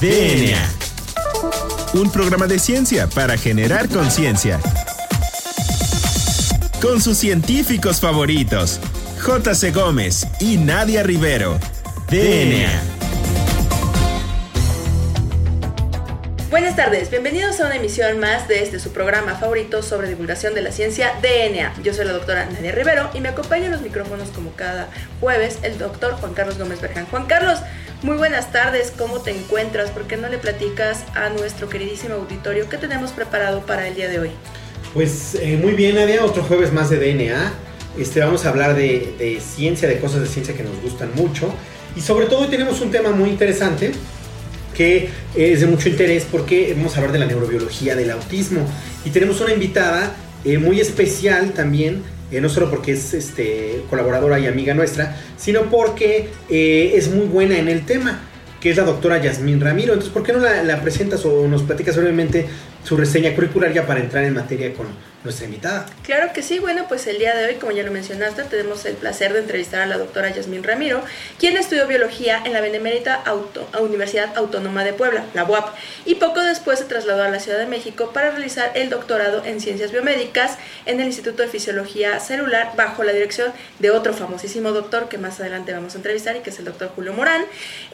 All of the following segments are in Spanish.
DNA. Un programa de ciencia para generar conciencia. Con sus científicos favoritos, J.C. Gómez y Nadia Rivero. DNA. Buenas tardes, bienvenidos a una emisión más de este su programa favorito sobre divulgación de la ciencia DNA. Yo soy la doctora Nadia Rivero y me acompaña en los micrófonos como cada jueves el doctor Juan Carlos Gómez Berján. Juan Carlos, muy buenas tardes, ¿cómo te encuentras? ¿Por qué no le platicas a nuestro queridísimo auditorio qué tenemos preparado para el día de hoy? Pues eh, muy bien, Nadia, otro jueves más de DNA. Este, vamos a hablar de, ciencia, de cosas de ciencia que nos gustan mucho. Y sobre todo hoy tenemos un tema muy interesante que es de mucho interés porque vamos a hablar de la neurobiología del autismo. Y tenemos una invitada eh, muy especial también, eh, no solo porque es este, colaboradora y amiga nuestra, sino porque eh, es muy buena en el tema, que es la doctora Yasmín Ramiro. Entonces, ¿por qué no la, la presentas o nos platicas brevemente su reseña curricular ya para entrar en materia con nuestra invitada? Claro que sí, bueno, pues el día de hoy, como ya lo mencionaste, tenemos el placer de entrevistar a la doctora Yasmín Ramiro, quien estudió biología en la Benemérita Auto, Universidad Autónoma de Puebla, la UAP, y poco después se trasladó a la Ciudad de México para realizar el doctorado en ciencias biomédicas en el Instituto de Fisiología Celular bajo la dirección de otro famosísimo doctor que más adelante vamos a entrevistar y que es el doctor Julio Morán.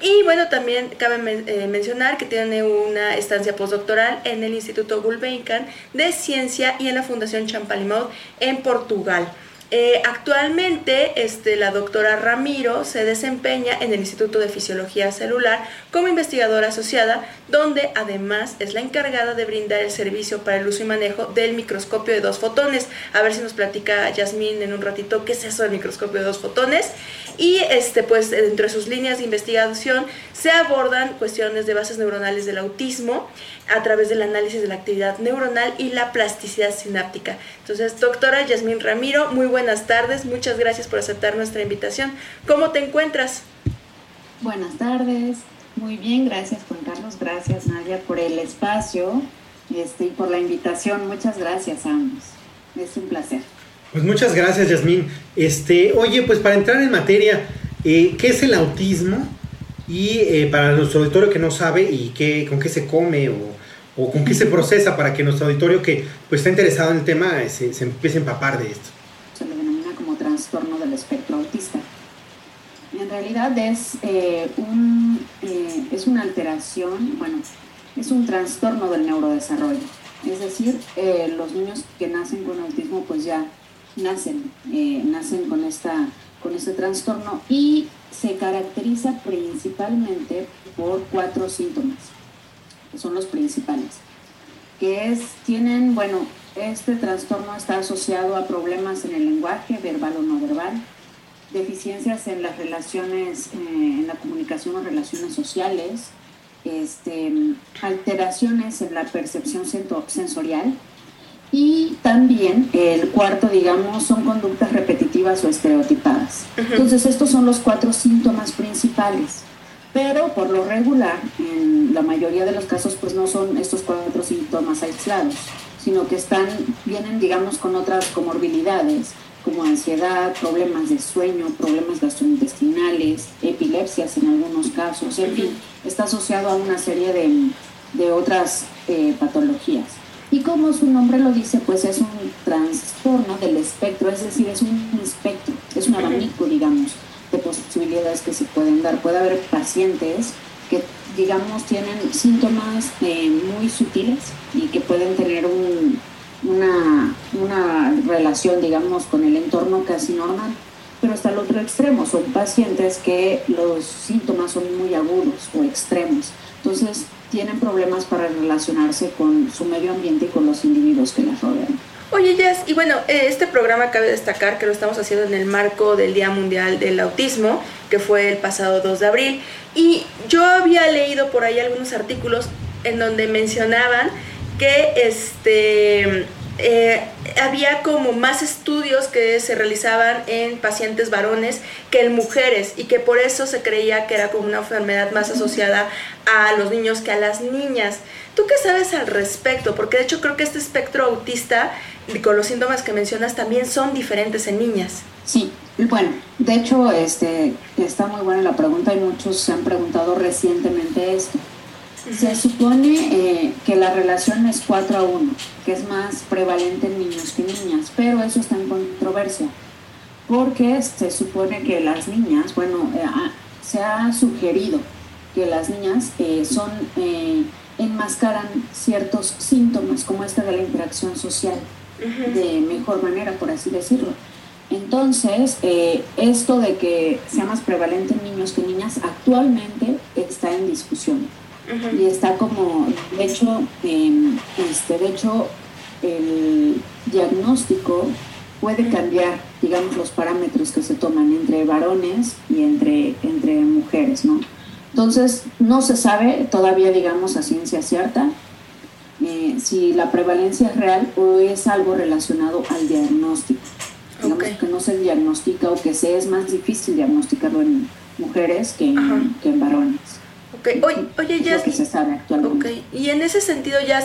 Y bueno, también cabe eh, mencionar que tiene una estancia postdoctoral en el Instituto Gulbenkian de Ciencia y en la Fundación Champalimau en Portugal. Eh, actualmente este, la doctora Ramiro se desempeña en el Instituto de Fisiología Celular como investigadora asociada, donde además es la encargada de brindar el servicio para el uso y manejo del microscopio de dos fotones. A ver si nos platica Yasmín en un ratito qué es eso del microscopio de dos fotones. Y este, pues, dentro de sus líneas de investigación se abordan cuestiones de bases neuronales del autismo a través del análisis de la actividad neuronal y la plasticidad sináptica. Entonces, doctora Yasmín Ramiro, muy buenas tardes, muchas gracias por aceptar nuestra invitación. ¿Cómo te encuentras? Buenas tardes, muy bien, gracias Juan Carlos, gracias Nadia por el espacio este, y por la invitación, muchas gracias a ambos, es un placer. Pues muchas gracias Yasmín. Este, oye, pues para entrar en materia, eh, ¿qué es el autismo? Y eh, para nuestro auditorio que no sabe y qué, con qué se come o, o, con qué se procesa para que nuestro auditorio que pues, está interesado en el tema eh, se, se empiece a empapar de esto. Se le denomina como trastorno del espectro autista. En realidad es, eh, un, eh, es una alteración, bueno, es un trastorno del neurodesarrollo. Es decir, eh, los niños que nacen con autismo pues ya nacen, nacen con, esta, con este trastorno y se caracteriza principalmente por cuatro síntomas, que son los principales, que es, tienen, bueno, este trastorno está asociado a problemas en el lenguaje, verbal o no verbal, deficiencias en las relaciones, eh, en la comunicación o relaciones sociales, este, alteraciones en la percepción sensorial y también el cuarto, digamos, son conductas repetitivas o estereotipadas. Entonces estos son los cuatro síntomas principales. Pero por lo regular, en la mayoría de los casos, pues no son estos cuatro síntomas aislados, sino que están, vienen, digamos, con otras comorbilidades, como ansiedad, problemas de sueño, problemas gastrointestinales, epilepsias en algunos casos, en fin, está asociado a una serie de, de otras eh, patologías. Y como su nombre lo dice, pues es un trastorno del espectro, es decir, es un espectro, es un abanico, digamos, de posibilidades que se pueden dar. Puede haber pacientes que, digamos, tienen síntomas eh, muy sutiles y que pueden tener un, una, una relación, digamos, con el entorno casi normal. Pero hasta el otro extremo, son pacientes que los síntomas son muy agudos o extremos. Entonces, tienen problemas para relacionarse con su medio ambiente y con los individuos que les rodean. Oye, Jess, y bueno, este programa cabe destacar que lo estamos haciendo en el marco del Día Mundial del Autismo, que fue el pasado 2 de abril. Y yo había leído por ahí algunos artículos en donde mencionaban que este eh, había como más estudios que se realizaban en pacientes varones que en mujeres y que por eso se creía que era como una enfermedad más asociada a los niños que a las niñas. ¿Tú qué sabes al respecto? Porque de hecho creo que este espectro autista con los síntomas que mencionas también son diferentes en niñas. Sí, bueno, de hecho este, está muy buena la pregunta y muchos se han preguntado recientemente esto. Se supone eh, que la relación es 4 a 1, que es más prevalente en niños que niñas, pero eso está en controversia, porque se supone que las niñas, bueno, eh, se ha sugerido que las niñas eh, son enmascaran ciertos síntomas como este de la interacción social de mejor manera, por así decirlo. Entonces, esto de que sea más prevalente en niños que niñas actualmente está en discusión y está como, de hecho, em, este, de hecho, el diagnóstico puede cambiar, digamos, los parámetros que se toman entre varones y entre, entre mujeres, ¿no? Entonces, no se sabe todavía, digamos, a ciencia cierta eh, si la prevalencia es real o es algo relacionado al diagnóstico. Digamos que no se diagnostica o que se es más difícil diagnosticarlo en mujeres que que en varones. Oye, oye ya. que se sabe actualmente. Y en ese sentido, ya,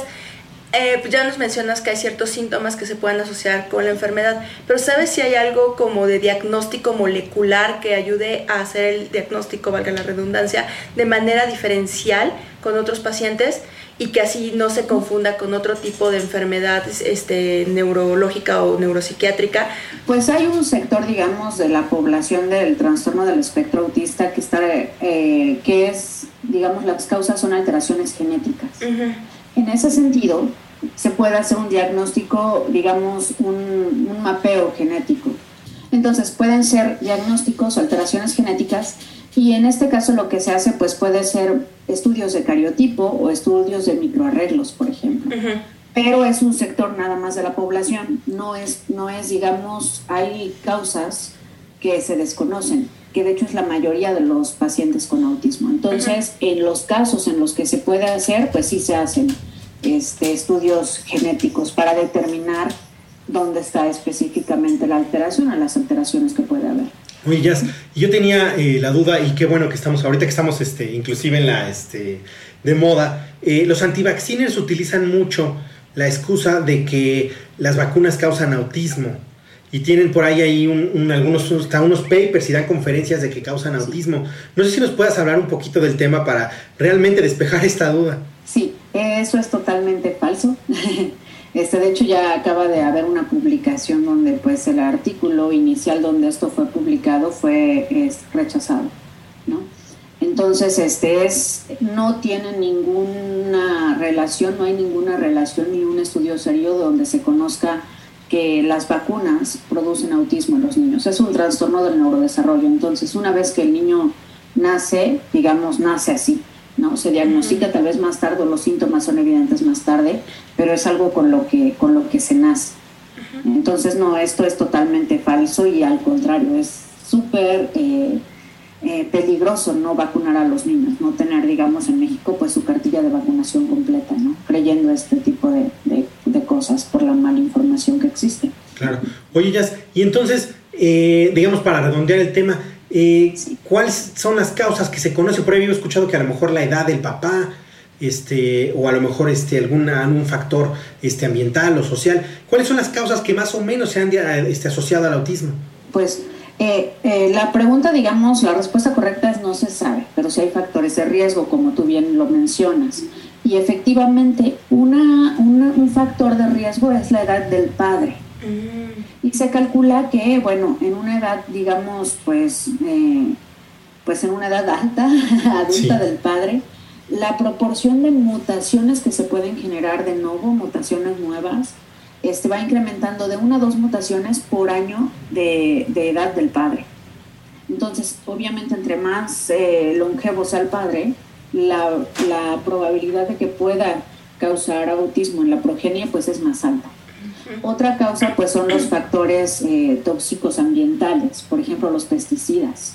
eh, pues ya nos mencionas que hay ciertos síntomas que se pueden asociar con la enfermedad, pero ¿sabes si hay algo como de diagnóstico molecular que ayude a hacer el diagnóstico, valga la redundancia, de manera diferencial con otros pacientes? Y que así no se confunda con otro tipo de enfermedad este, neurológica o neuropsiquiátrica. Pues hay un sector, digamos, de la población del trastorno del espectro autista que, está, eh, que es, digamos, las causas son alteraciones genéticas. En ese sentido, se puede hacer un diagnóstico, digamos, un, un mapeo genético. Entonces, pueden ser diagnósticos o alteraciones genéticas y en este caso lo que se hace pues puede ser estudios de cariotipo o estudios de microarreglos, por ejemplo. Pero es un sector nada más de la población, no es, no es, digamos, hay causas que se desconocen, que de hecho es la mayoría de los pacientes con autismo. Entonces, en los casos en los que se puede hacer, pues sí se hacen este, estudios genéticos para determinar dónde está específicamente la alteración o las alteraciones que puede haber. Oye, Jazz, yo tenía eh, la duda, y qué bueno que estamos, ahorita que estamos este, inclusive en la este, de moda, eh, los antivaccines utilizan mucho la excusa de que las vacunas causan autismo. Y tienen por ahí, ahí un, algunos, hasta unos papers y dan conferencias de que causan autismo. No sé si nos puedas hablar un poquito del tema para realmente despejar esta duda. Sí, eso es totalmente falso. Este, de hecho, ya acaba de haber una publicación donde pues el artículo inicial donde esto fue publicado fue rechazado, ¿no? Entonces, este es, no tiene ninguna relación, no hay ninguna relación ni un estudio serio donde se conozca que las vacunas producen autismo en los niños. Es un trastorno del neurodesarrollo. Entonces, una vez que el niño nace, digamos, nace así, ¿no? Se diagnostica tal vez más tarde, los síntomas son evidentes más tarde, pero es algo con lo que, con lo que se nace. Entonces, no, esto es totalmente falso y al contrario, es súper eh, eh, peligroso no vacunar a los niños, no tener, digamos, en México, pues su cartilla de vacunación completa, ¿no? Creyendo este tipo de, cosas por la mala información que existe. Claro. Oye, y entonces, eh, digamos, para redondear el tema, eh, ¿Cuáles son las causas que se conocen? Por ahí he escuchado que a lo mejor la edad del papá, este, o a lo mejor este, alguna, algún factor este, ambiental o social. ¿Cuáles son las causas que más o menos se han este, asociado al autismo? Pues eh, eh, la pregunta, digamos, la respuesta correcta es no se sabe, pero sí hay factores de riesgo, como tú bien lo mencionas. Y efectivamente, una, un factor de riesgo es la edad del padre. Y se calcula que, bueno, en una edad, digamos, pues, eh, pues en una edad alta, adulta del padre, la proporción de mutaciones que se pueden generar de nuevo, mutaciones nuevas, este, va incrementando de una a dos mutaciones por año de, edad del padre. Entonces, obviamente, entre más eh, longevo sea el padre, la, la probabilidad de que pueda causar autismo en la progenie pues es más alta. Otra causa pues son los factores eh, tóxicos ambientales, por ejemplo los pesticidas.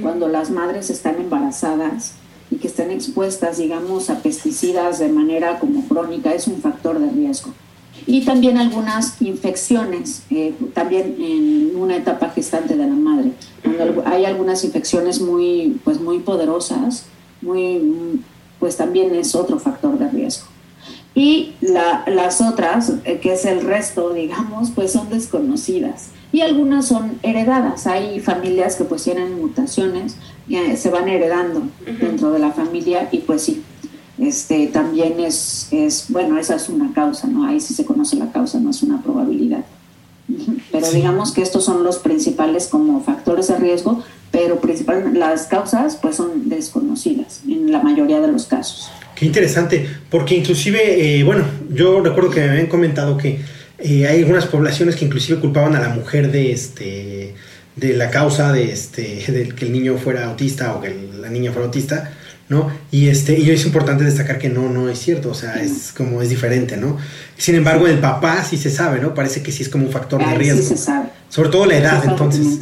Cuando las madres están embarazadas y que están expuestas, digamos, a pesticidas de manera como crónica, es un factor de riesgo. Y también algunas infecciones, eh, también en una etapa gestante de la madre. Cuando hay algunas infecciones muy, pues muy poderosas, muy, pues también es otro factor de riesgo. Y las otras, eh, que es el resto, digamos, pues son desconocidas. Y algunas son heredadas. Hay familias que pues tienen mutaciones se van heredando dentro de la familia y pues sí, este, también es, es, bueno, esa es una causa, ¿no? Ahí sí se conoce la causa, no es una probabilidad. Pero digamos que estos son los principales como factores de riesgo, pero principalmente las causas pues son desconocidas en la mayoría de los casos. Qué interesante, porque inclusive, eh, bueno, yo recuerdo que me habían comentado que eh, hay algunas poblaciones que inclusive culpaban a la mujer de este de la causa de este de que el niño fuera autista o que la niña fuera autista ¿no? Y este, y es importante destacar que no, no es cierto, o sea, es como es diferente, ¿no? Sin embargo, el papá sí se sabe, ¿no? Parece que sí es como un factor de riesgo. Sí se sabe. Sobre todo la edad, entonces.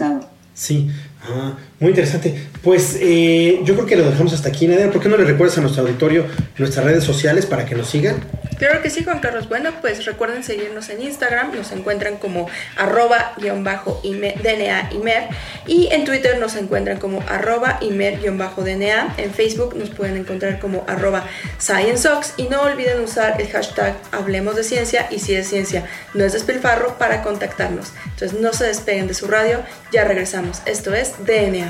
Sí, ah, muy interesante. Pues eh, yo creo que lo dejamos hasta aquí, Nadia. ¿Por qué no le recuerdas a nuestro auditorio nuestras redes sociales para que nos sigan? Claro que sí, Juan Carlos. Bueno, pues recuerden seguirnos en Instagram, nos encuentran como arroba DNA Imer y en Twitter nos encuentran como arroba Imer DNA. En Facebook nos pueden encontrar como arroba ScienceOx y no olviden usar el hashtag Hablemos de Ciencia y si es ciencia no es despilfarro para contactarnos. Entonces no se despeguen de su radio, ya regresamos. Esto es DNA.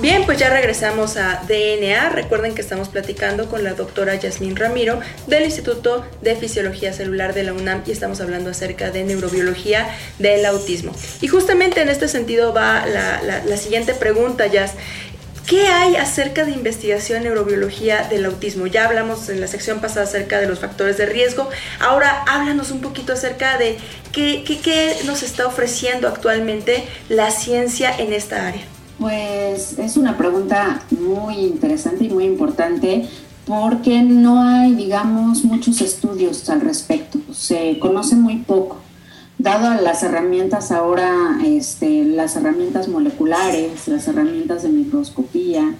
Bien, pues ya regresamos a DNA. Recuerden que estamos platicando con la doctora Yasmín Ramiro del Instituto de Fisiología Celular de la UNAM y estamos hablando acerca de neurobiología del autismo. Y justamente en este sentido va la, siguiente pregunta, Yas. ¿Qué hay acerca de investigación en neurobiología del autismo? Ya hablamos en la sección pasada acerca de los factores de riesgo. Ahora háblanos un poquito acerca de qué, qué nos está ofreciendo actualmente la ciencia en esta área. Pues es una pregunta muy interesante y muy importante porque no hay, digamos, muchos estudios al respecto. Se conoce muy poco. Dado las herramientas ahora, este, las herramientas moleculares, las herramientas de microscopía,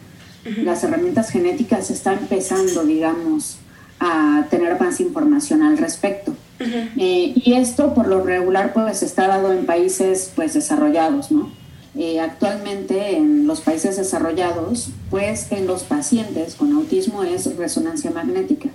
las herramientas genéticas, está empezando, digamos, a tener más información al respecto. Eh, y esto, por lo regular, pues está dado en países pues desarrollados, ¿no? Eh, actualmente en los países desarrollados, pues en los pacientes con autismo es resonancia magnética.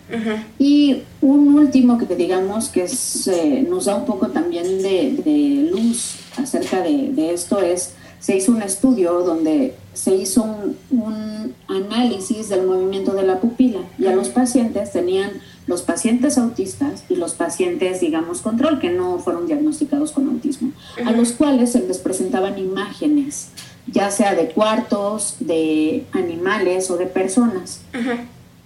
Y un último que digamos que eh, nos da un poco también de, luz acerca de, esto es, se hizo un estudio donde se hizo un, un análisis del movimiento de la pupila y a los pacientes tenían los pacientes autistas y los pacientes, digamos, control, que no fueron diagnosticados con autismo, a los cuales se les presentaban imágenes, ya sea de cuartos, de animales o de personas.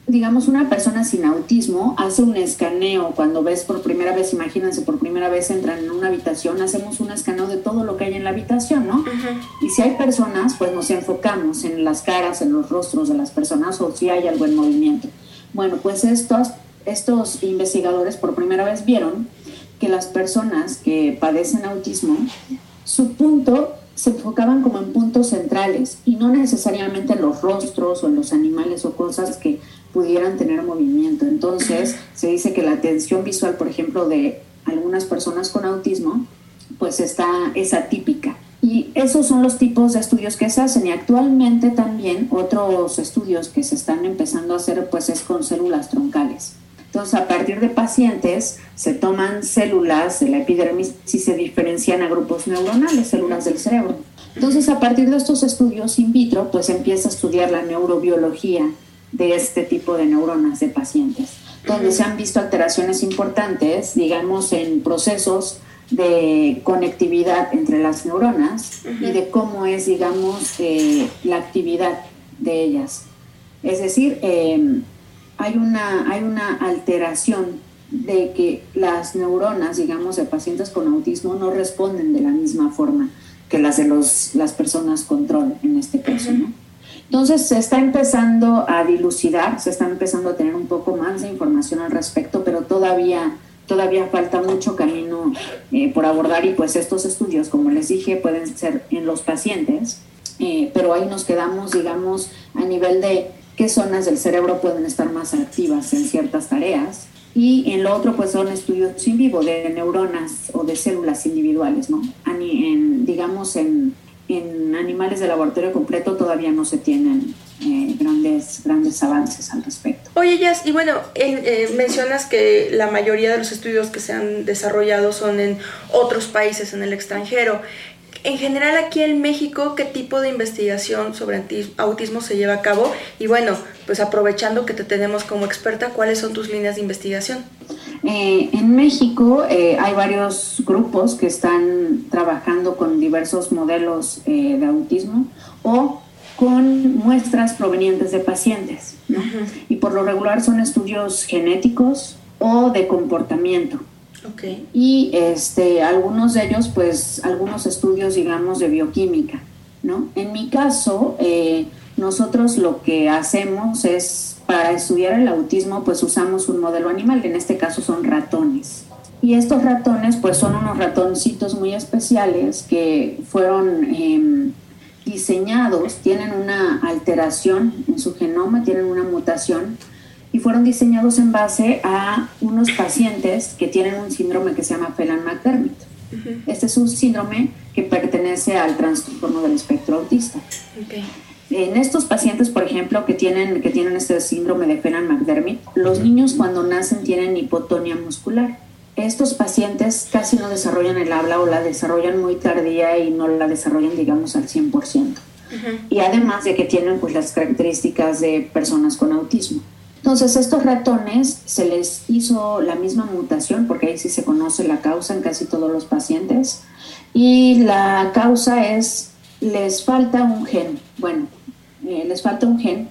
Digamos, una persona sin autismo hace un escaneo cuando ves por primera vez, imagínense, por primera vez entran en una habitación, hacemos un escaneo de todo lo que hay en la habitación, ¿no? Y si hay personas, pues nos enfocamos en las caras, en los rostros de las personas o si hay algo en movimiento. Bueno, pues estos estos investigadores por primera vez vieron que las personas que padecen autismo, su punto se enfocaban como en puntos centrales y no necesariamente en los rostros o en los animales o cosas que pudieran tener movimiento. Entonces, se dice que la atención visual, por ejemplo, de algunas personas con autismo, pues está, es atípica. Y esos son los tipos de estudios que se hacen y actualmente también otros estudios que se están empezando a hacer pues es con células troncales. Entonces, a partir de pacientes se toman células de la epidermis y se diferencian a grupos neuronales, células del cerebro. Entonces, a partir de estos estudios in vitro, pues empieza a estudiar la neurobiología de este tipo de neuronas de pacientes, donde se han visto alteraciones importantes, digamos, en procesos de conectividad entre las neuronas y de cómo es, digamos, eh, la actividad de ellas. Es decir, eh, hay una, hay una alteración de que las neuronas, digamos, de pacientes con autismo no responden de la misma forma que las de los, las personas control en este caso, ¿no? Entonces se está empezando a dilucidar, se está empezando a tener un poco más de información al respecto, pero todavía, todavía falta mucho camino eh, por abordar y pues estos estudios, como les dije, pueden ser en los pacientes, eh, pero ahí nos quedamos, digamos, a nivel de qué zonas del cerebro pueden estar más activas en ciertas tareas. Y en lo otro, pues son estudios in vivo de neuronas o de células individuales, ¿no? En, digamos, en, en animales de laboratorio completo todavía no se tienen eh, grandes, grandes avances al respecto. Oye, Jazz, y bueno, eh, mencionas que la mayoría de los estudios que se han desarrollado son en otros países, en el extranjero. En general, aquí en México, ¿qué tipo de investigación sobre autismo se lleva a cabo? Y bueno, pues aprovechando que te tenemos como experta, ¿cuáles son tus líneas de investigación? Eh, en México hay varios grupos que están trabajando con diversos modelos de autismo o con muestras provenientes de pacientes. Y por lo regular son estudios genéticos o de comportamiento. Y este, algunos de ellos, pues, algunos estudios, digamos, de bioquímica. ¿no? En mi caso, eh, nosotros lo que hacemos es, para estudiar el autismo, pues usamos un modelo animal, que en este caso son ratones. Y estos ratones, pues son unos ratoncitos muy especiales que fueron... Em, diseñados, tienen una alteración en su genoma, tienen una mutación y fueron diseñados en base a unos pacientes que tienen un síndrome que se llama Phelan-McDermid. Este es un síndrome que pertenece al trastorno del espectro autista. En estos pacientes, por ejemplo, que tienen, que tienen este síndrome de Phelan-McDermid, los niños cuando nacen tienen hipotonia muscular estos pacientes casi no desarrollan el habla o la desarrollan muy tardía y no la desarrollan, digamos, al 100%. Y además de que tienen pues las características de personas con autismo. Entonces, estos ratones se les hizo la misma mutación, porque ahí sí se conoce la causa en casi todos los pacientes. Y la causa es, les falta un gen. Bueno, eh, les falta un gen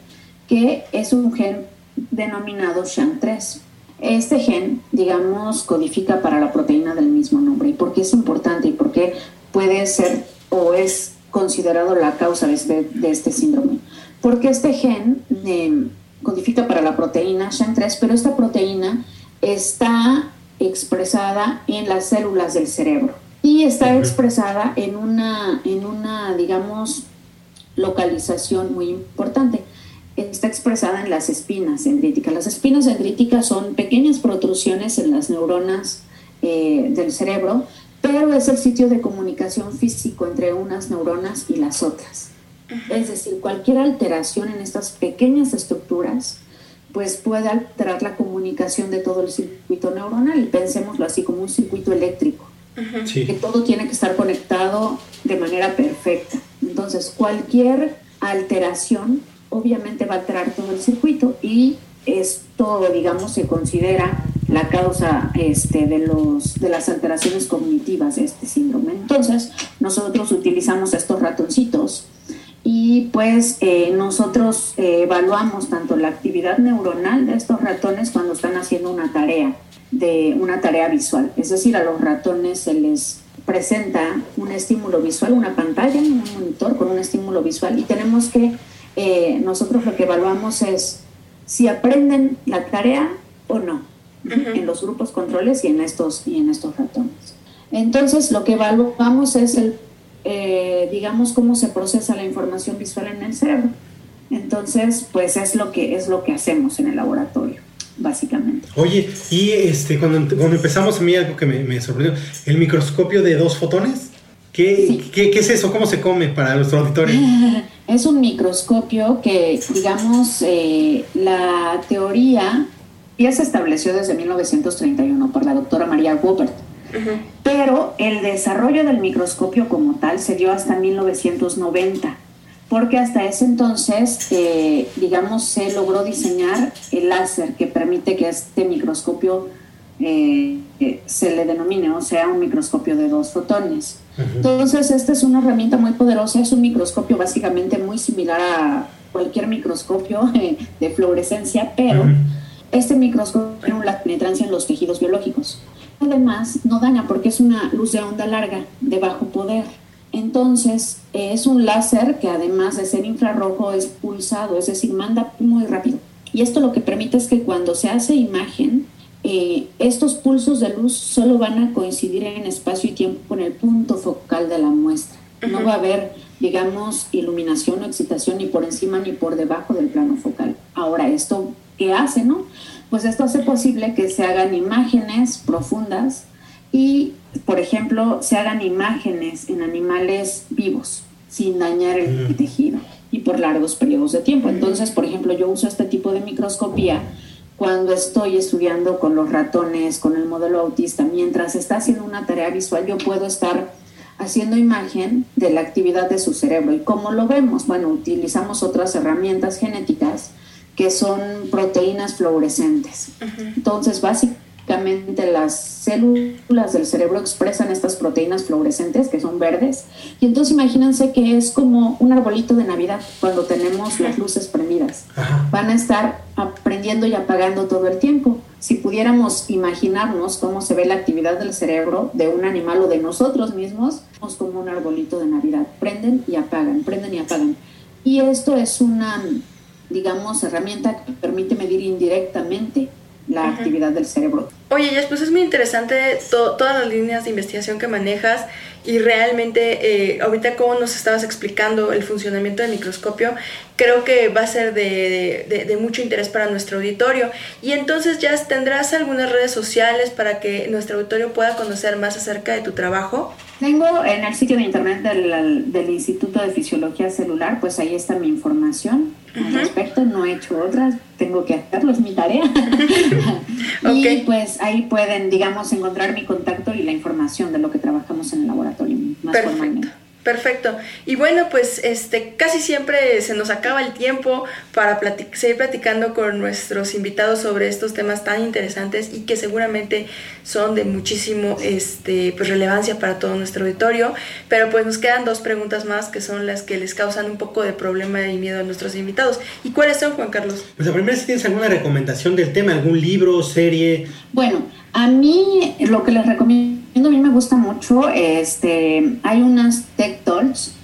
que es un gen denominado SHAM3. Este gen, digamos, codifica para la proteína del mismo nombre. ¿Y por qué es importante? ¿Y por qué puede ser o es considerado la causa de este, este síndrome? Porque este gen em, codifica para la proteína SHAN3, pero esta proteína está expresada en las células del cerebro y está expresada en una, en una, digamos, localización muy importante está expresada en las espinas dendríticas. Las espinas dendríticas son pequeñas protrusiones en las neuronas eh, del cerebro, pero es el sitio de comunicación físico entre unas neuronas y las otras. Es decir, cualquier alteración en estas pequeñas estructuras pues puede alterar la comunicación de todo el circuito neuronal. Y pensémoslo así como un circuito eléctrico, que todo tiene que estar conectado de manera perfecta. Entonces, cualquier alteración obviamente va a alterar todo el circuito y esto, digamos, se considera la causa este, de, los, de las alteraciones cognitivas de este síndrome. Entonces, nosotros utilizamos estos ratoncitos y pues eh, nosotros eh, evaluamos tanto la actividad neuronal de estos ratones cuando están haciendo una tarea, de una tarea visual. Es decir, a los ratones se les presenta un estímulo visual, una pantalla, un monitor con un estímulo visual y tenemos que eh, nosotros lo que evaluamos es si aprenden la tarea o no en los grupos controles y en estos y en estos ratones. Entonces lo que evaluamos es el eh, digamos cómo se procesa la información visual en el cerebro. Entonces pues es lo que es lo que hacemos en el laboratorio básicamente. Oye, y este cuando, cuando empezamos a mí algo que me, me sorprendió, el microscopio de dos fotones. ¿Qué, ¿qué, ¿Qué, es eso? ¿Cómo se come para nuestro auditorio? Es un microscopio que, digamos, eh, la teoría ya se estableció desde 1931 por la doctora María Pero el desarrollo del microscopio como tal se dio hasta 1990, porque hasta ese entonces, eh, digamos, se logró diseñar el láser que permite que este microscopio eh, se le denomine, o sea, un microscopio de dos fotones. Entonces, esta es una herramienta muy poderosa, es un microscopio básicamente muy similar a cualquier microscopio eh, de fluorescencia, pero este microscopio tiene una penetrancia en los tejidos biológicos. Además, no daña porque es una luz de onda larga, de bajo poder. Entonces, eh, es un láser que además de ser infrarrojo es pulsado, es decir, manda muy rápido. Y esto lo que permite es que cuando se hace imagen, eh, estos pulsos de luz solo van a coincidir en espacio y tiempo con el punto focal de la muestra. No va a haber digamos, iluminación o excitación ni por encima ni por debajo del plano focal. Ahora, ¿esto qué hace, no? Pues esto hace posible que se hagan imágenes profundas y, por ejemplo, se hagan imágenes en animales vivos sin dañar el tejido y por largos periodos de tiempo. Entonces, por ejemplo, yo uso este tipo de microscopía cuando estoy estudiando con los ratones, con el modelo autista, mientras está haciendo una tarea visual, yo puedo estar haciendo imagen de la actividad de su cerebro. ¿Y cómo lo vemos? Bueno, utilizamos otras herramientas genéticas que son proteínas fluorescentes. Entonces, básicamente, las células del cerebro expresan estas proteínas fluorescentes que son verdes. Y entonces imagínense que es como un arbolito de Navidad cuando tenemos las luces prendidas. Van a estar aprendiendo y apagando todo el tiempo. Si pudiéramos imaginarnos cómo se ve la actividad del cerebro de un animal o de nosotros mismos, es como un arbolito de Navidad. Prenden y apagan, prenden y apagan. Y esto es una, digamos, herramienta que permite medir indirectamente la actividad del cerebro. Oye, Jess, pues es muy interesante todas las líneas de investigación que manejas y realmente eh, ahorita como nos estabas explicando el funcionamiento del microscopio, creo que va a ser de, de, mucho interés para nuestro auditorio. Y entonces, Jess, ¿tendrás algunas redes sociales para que nuestro auditorio pueda conocer más acerca de tu trabajo? Tengo en el sitio de internet del, del Instituto de Fisiología Celular, pues ahí está mi información al respecto. No he hecho otras, tengo que hacerlo, es mi tarea. Y pues ahí pueden, digamos, encontrar mi contacto y la información de lo que trabajamos en el laboratorio más Perfecto. Perfecto. Y bueno, pues este casi siempre se nos acaba el tiempo para seguir platicando con nuestros invitados sobre estos temas tan interesantes y que seguramente son de muchísimo este pues relevancia para todo nuestro auditorio, pero pues nos quedan dos preguntas más que son las que les causan un poco de problema y miedo a nuestros invitados. ¿Y cuáles son, Juan Carlos? Pues la primera si tienes alguna recomendación del tema, algún libro, serie. Bueno, a mí lo que les recomiendo a mí me gusta mucho, este, hay unas tech talks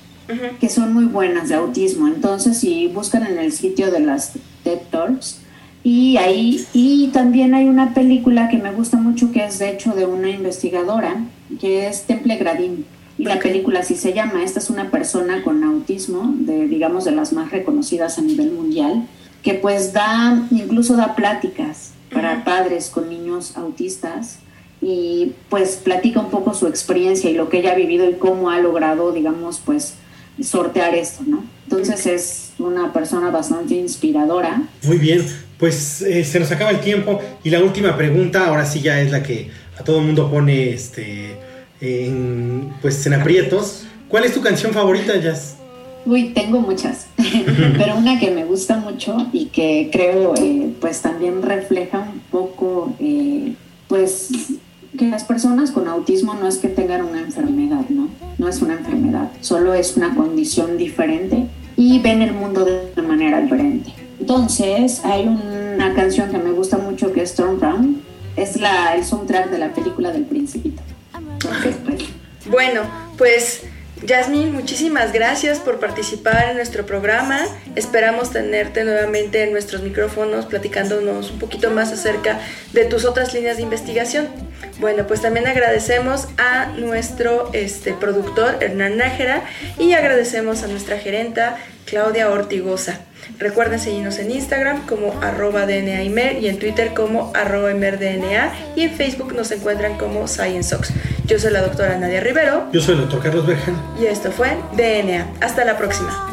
que son muy buenas de autismo, entonces si buscan en el sitio de las tech talks, y ahí, y también hay una película que me gusta mucho que es de hecho de una investigadora, que es Temple Gradín. Y la película así se llama. Esta es una persona con autismo, de, digamos, de las más reconocidas a nivel mundial, que pues da, incluso da pláticas para padres con niños autistas y pues platica un poco su experiencia y lo que ella ha vivido y cómo ha logrado, digamos, pues sortear esto, ¿no? Entonces es una persona bastante inspiradora. Muy bien, pues eh, se nos acaba el tiempo y la última pregunta, ahora sí ya es la que a todo el mundo pone este, en, pues en aprietos. ¿Cuál es tu canción favorita, Jazz? Uy, tengo muchas, pero una que me gusta mucho y que creo eh, pues también refleja un poco eh, pues que las personas con autismo no es que tengan una enfermedad, ¿no? No es una enfermedad, solo es una condición diferente y ven el mundo de una manera diferente. Entonces, hay una canción que me gusta mucho que es Storm Brown, es la, el soundtrack de la película del Principito. Pues, bueno, pues Yasmin, muchísimas gracias por participar en nuestro programa. Esperamos tenerte nuevamente en nuestros micrófonos platicándonos un poquito más acerca de tus otras líneas de investigación. Bueno, pues también agradecemos a nuestro este, productor Hernán Nájera y agradecemos a nuestra gerenta Claudia Ortigosa. Recuerden seguirnos en Instagram como arroba DNAImer y en Twitter como arroba y en Facebook nos encuentran como ScienceOx. Yo soy la doctora Nadia Rivero. Yo soy el doctor Carlos Bergen. Y esto fue DNA. Hasta la próxima.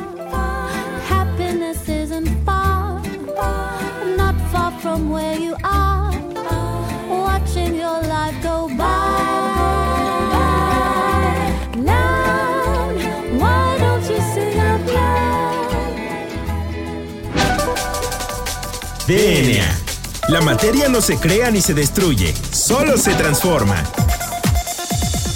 DNA. La materia no se crea ni se destruye, solo se transforma.